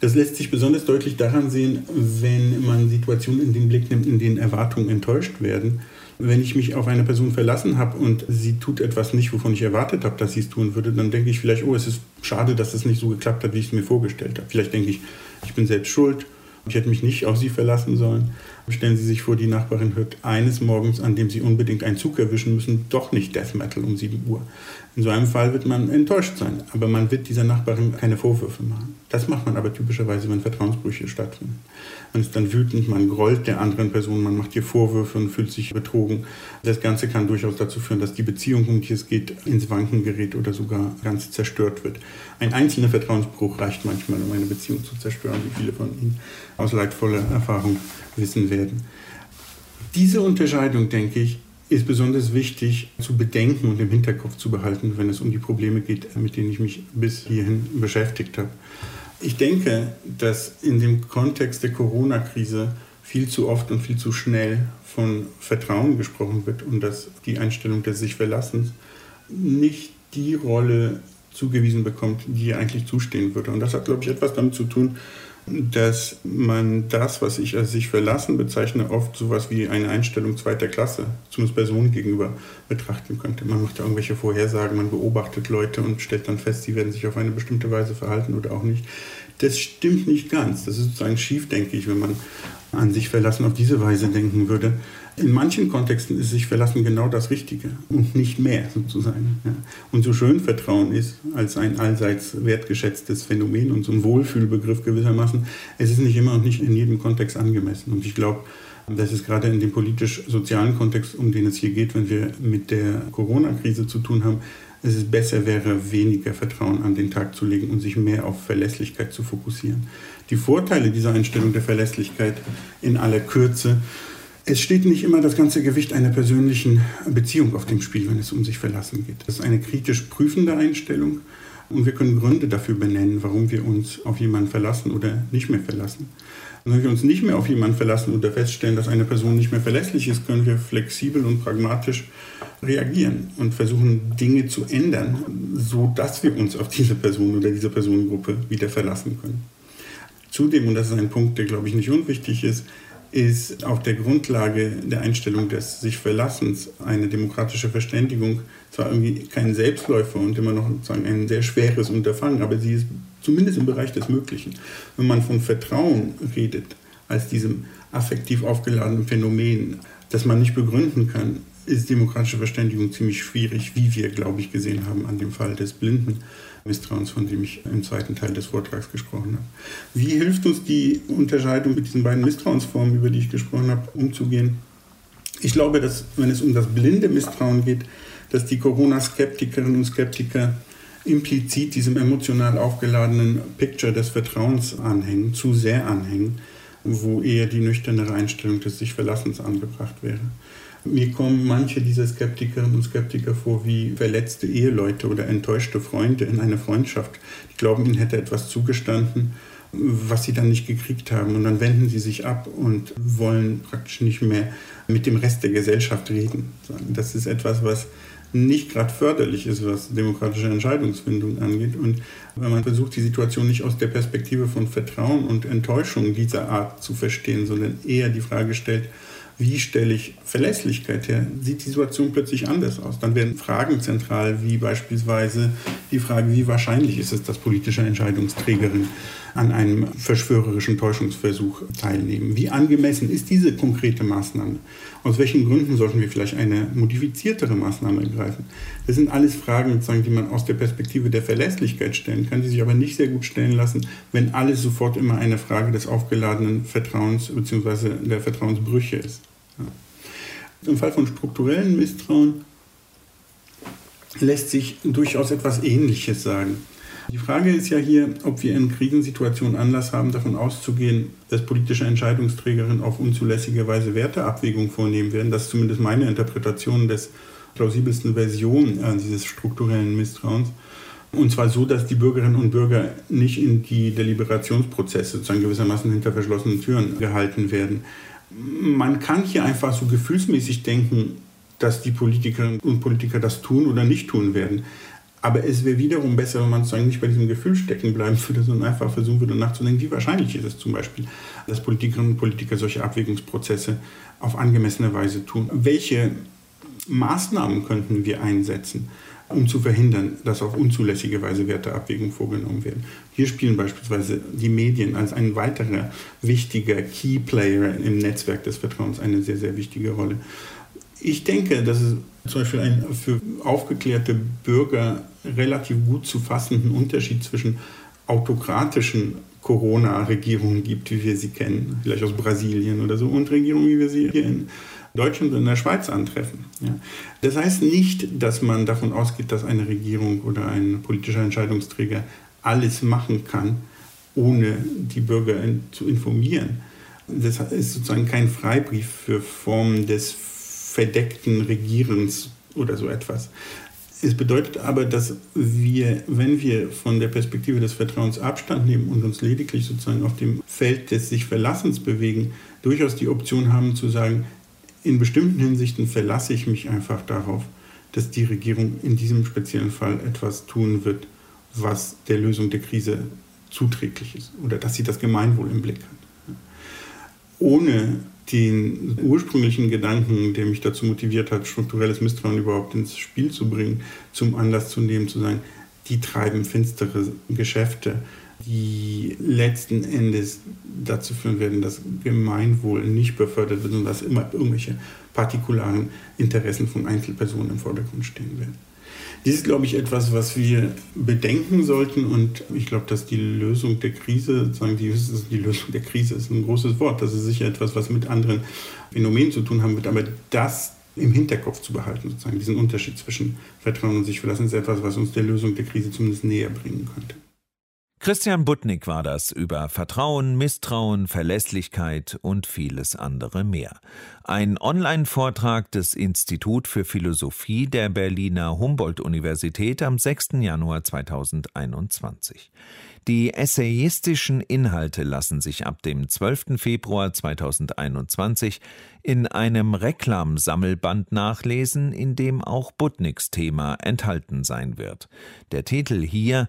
Das lässt sich besonders deutlich daran sehen, wenn man Situationen in den Blick nimmt, in denen Erwartungen enttäuscht werden. Wenn ich mich auf eine Person verlassen habe und sie tut etwas nicht, wovon ich erwartet habe, dass sie es tun würde, dann denke ich vielleicht, oh, es ist schade, dass es nicht so geklappt hat, wie ich es mir vorgestellt habe. Vielleicht denke ich, ich bin selbst schuld ich hätte mich nicht auf sie verlassen sollen. Stellen Sie sich vor, die Nachbarin hört eines Morgens, an dem Sie unbedingt einen Zug erwischen müssen, doch nicht Death Metal um 7 Uhr. In so einem Fall wird man enttäuscht sein, aber man wird dieser Nachbarin keine Vorwürfe machen. Das macht man aber typischerweise, wenn Vertrauensbrüche stattfinden. Man ist dann wütend, man grollt der anderen Person, man macht ihr Vorwürfe und fühlt sich betrogen. Das Ganze kann durchaus dazu führen, dass die Beziehung, um die es geht, ins Wanken gerät oder sogar ganz zerstört wird. Ein einzelner Vertrauensbruch reicht manchmal, um eine Beziehung zu zerstören, wie viele von Ihnen aus leidvoller Erfahrung wissen werden. Diese Unterscheidung, denke ich, ist besonders wichtig zu bedenken und im Hinterkopf zu behalten, wenn es um die Probleme geht, mit denen ich mich bis hierhin beschäftigt habe. Ich denke, dass in dem Kontext der Corona-Krise viel zu oft und viel zu schnell von Vertrauen gesprochen wird und dass die Einstellung des sich Verlassens nicht die Rolle zugewiesen bekommt, die ihr eigentlich zustehen würde. Und das hat, glaube ich, etwas damit zu tun, dass man das, was ich als sich verlassen bezeichne, oft sowas wie eine Einstellung zweiter Klasse, zumindest Personen gegenüber, betrachten könnte. Man macht ja irgendwelche Vorhersagen, man beobachtet Leute und stellt dann fest, sie werden sich auf eine bestimmte Weise verhalten oder auch nicht. Das stimmt nicht ganz. Das ist sozusagen schief, denke ich, wenn man an sich verlassen auf diese Weise denken würde. In manchen Kontexten ist sich Verlassen genau das Richtige und nicht mehr sozusagen. Ja. Und so schön Vertrauen ist als ein allseits wertgeschätztes Phänomen und so ein Wohlfühlbegriff gewissermaßen, es ist nicht immer und nicht in jedem Kontext angemessen. Und ich glaube, Das ist gerade in dem politisch-sozialen Kontext, um den es hier geht, wenn wir mit der Corona-Krise zu tun haben, es besser wäre, weniger Vertrauen an den Tag zu legen und sich mehr auf Verlässlichkeit zu fokussieren. Die Vorteile dieser Einstellung der Verlässlichkeit in aller Kürze es steht nicht immer das ganze Gewicht einer persönlichen Beziehung auf dem Spiel, wenn es um sich verlassen geht. Das ist eine kritisch prüfende Einstellung und wir können Gründe dafür benennen, warum wir uns auf jemanden verlassen oder nicht mehr verlassen. Wenn wir uns nicht mehr auf jemanden verlassen oder feststellen, dass eine Person nicht mehr verlässlich ist, können wir flexibel und pragmatisch reagieren und versuchen, Dinge zu ändern, sodass wir uns auf diese Person oder diese Personengruppe wieder verlassen können. Zudem, und das ist ein Punkt, der, glaube ich, nicht unwichtig ist, ist auf der Grundlage der Einstellung des sich Verlassens eine demokratische Verständigung zwar irgendwie kein Selbstläufer und immer noch sozusagen ein sehr schweres Unterfangen, aber sie ist zumindest im Bereich des Möglichen. Wenn man von Vertrauen redet, als diesem affektiv aufgeladenen Phänomen, das man nicht begründen kann, ist demokratische Verständigung ziemlich schwierig, wie wir, glaube ich, gesehen haben an dem Fall des Blinden. Misstrauens, von dem ich im zweiten Teil des Vortrags gesprochen habe. Wie hilft uns die Unterscheidung mit diesen beiden Misstrauensformen, über die ich gesprochen habe, umzugehen? Ich glaube, dass, wenn es um das blinde Misstrauen geht, dass die Corona-Skeptikerinnen und Skeptiker implizit diesem emotional aufgeladenen Picture des Vertrauens anhängen, zu sehr anhängen, wo eher die nüchternere Einstellung des sich Verlassens angebracht wäre. Mir kommen manche dieser Skeptikerinnen und Skeptiker vor wie verletzte Eheleute oder enttäuschte Freunde in einer Freundschaft. Die glauben, ihnen hätte etwas zugestanden, was sie dann nicht gekriegt haben. Und dann wenden sie sich ab und wollen praktisch nicht mehr mit dem Rest der Gesellschaft reden. Das ist etwas, was nicht gerade förderlich ist, was demokratische Entscheidungsfindung angeht. Und wenn man versucht, die Situation nicht aus der Perspektive von Vertrauen und Enttäuschung dieser Art zu verstehen, sondern eher die Frage stellt, wie stelle ich Verlässlichkeit her, sieht die Situation plötzlich anders aus. Dann werden Fragen zentral, wie beispielsweise die Frage, wie wahrscheinlich ist es, dass politische Entscheidungsträgerinnen an einem verschwörerischen Täuschungsversuch teilnehmen. Wie angemessen ist diese konkrete Maßnahme? Aus welchen Gründen sollten wir vielleicht eine modifiziertere Maßnahme ergreifen? Das sind alles Fragen, die man aus der Perspektive der Verlässlichkeit stellen kann, die sich aber nicht sehr gut stellen lassen, wenn alles sofort immer eine Frage des aufgeladenen Vertrauens bzw. der Vertrauensbrüche ist. Im Fall von strukturellen Misstrauen lässt sich durchaus etwas Ähnliches sagen. Die Frage ist ja hier, ob wir in Krisensituationen Anlass haben, davon auszugehen, dass politische Entscheidungsträgerinnen auf unzulässige Weise Werteabwägung vornehmen werden. Das ist zumindest meine Interpretation des plausibelsten Version äh, dieses strukturellen Misstrauens. Und zwar so, dass die Bürgerinnen und Bürger nicht in die Deliberationsprozesse sozusagen gewissermaßen hinter verschlossenen Türen gehalten werden man kann hier einfach so gefühlsmäßig denken, dass die Politikerinnen und Politiker das tun oder nicht tun werden. Aber es wäre wiederum besser, wenn man sozusagen nicht bei diesem Gefühl stecken bleiben würde, sondern einfach versuchen würde nachzudenken, wie wahrscheinlich ist es zum Beispiel, dass Politikerinnen und Politiker solche Abwägungsprozesse auf angemessene Weise tun. Welche Maßnahmen könnten wir einsetzen? Um zu verhindern, dass auf unzulässige Weise Werteabwägungen vorgenommen werden. Hier spielen beispielsweise die Medien als ein weiterer wichtiger Key Player im Netzwerk des Vertrauens eine sehr, sehr wichtige Rolle. Ich denke, dass es zum Beispiel einen für aufgeklärte Bürger relativ gut zu fassenden Unterschied zwischen autokratischen Corona-Regierungen gibt, wie wir sie kennen, vielleicht aus Brasilien oder so, und Regierungen, wie wir sie hier in Deutschland und der Schweiz antreffen. Ja. Das heißt nicht, dass man davon ausgeht, dass eine Regierung oder ein politischer Entscheidungsträger alles machen kann, ohne die Bürger zu informieren. Das ist sozusagen kein Freibrief für Formen des verdeckten Regierens oder so etwas. Es bedeutet aber, dass wir, wenn wir von der Perspektive des Vertrauens Abstand nehmen und uns lediglich sozusagen auf dem Feld des sich Verlassens bewegen, durchaus die Option haben zu sagen, in bestimmten Hinsichten verlasse ich mich einfach darauf, dass die Regierung in diesem speziellen Fall etwas tun wird, was der Lösung der Krise zuträglich ist oder dass sie das Gemeinwohl im Blick hat. Ohne den ursprünglichen Gedanken, der mich dazu motiviert hat, strukturelles Misstrauen überhaupt ins Spiel zu bringen, zum Anlass zu nehmen, zu sagen, die treiben finstere Geschäfte, die letzten Endes dazu führen werden, dass Gemeinwohl nicht befördert wird, sondern dass immer irgendwelche partikularen Interessen von Einzelpersonen im Vordergrund stehen werden. Dies ist, glaube ich, etwas, was wir bedenken sollten. Und ich glaube, dass die Lösung der Krise, sagen die, die Lösung der Krise ist ein großes Wort. Das ist sicher etwas, was mit anderen Phänomenen zu tun haben wird. Aber das im Hinterkopf zu behalten, sozusagen diesen Unterschied zwischen Vertrauen und sich verlassen, ist etwas, was uns der Lösung der Krise zumindest näher bringen könnte. Christian Butnik war das über Vertrauen, Misstrauen, Verlässlichkeit und vieles andere mehr. Ein Online-Vortrag des Institut für Philosophie der Berliner Humboldt-Universität am 6. Januar 2021. Die essayistischen Inhalte lassen sich ab dem 12. Februar 2021 in einem Reklamsammelband nachlesen, in dem auch Butniks Thema enthalten sein wird. Der Titel hier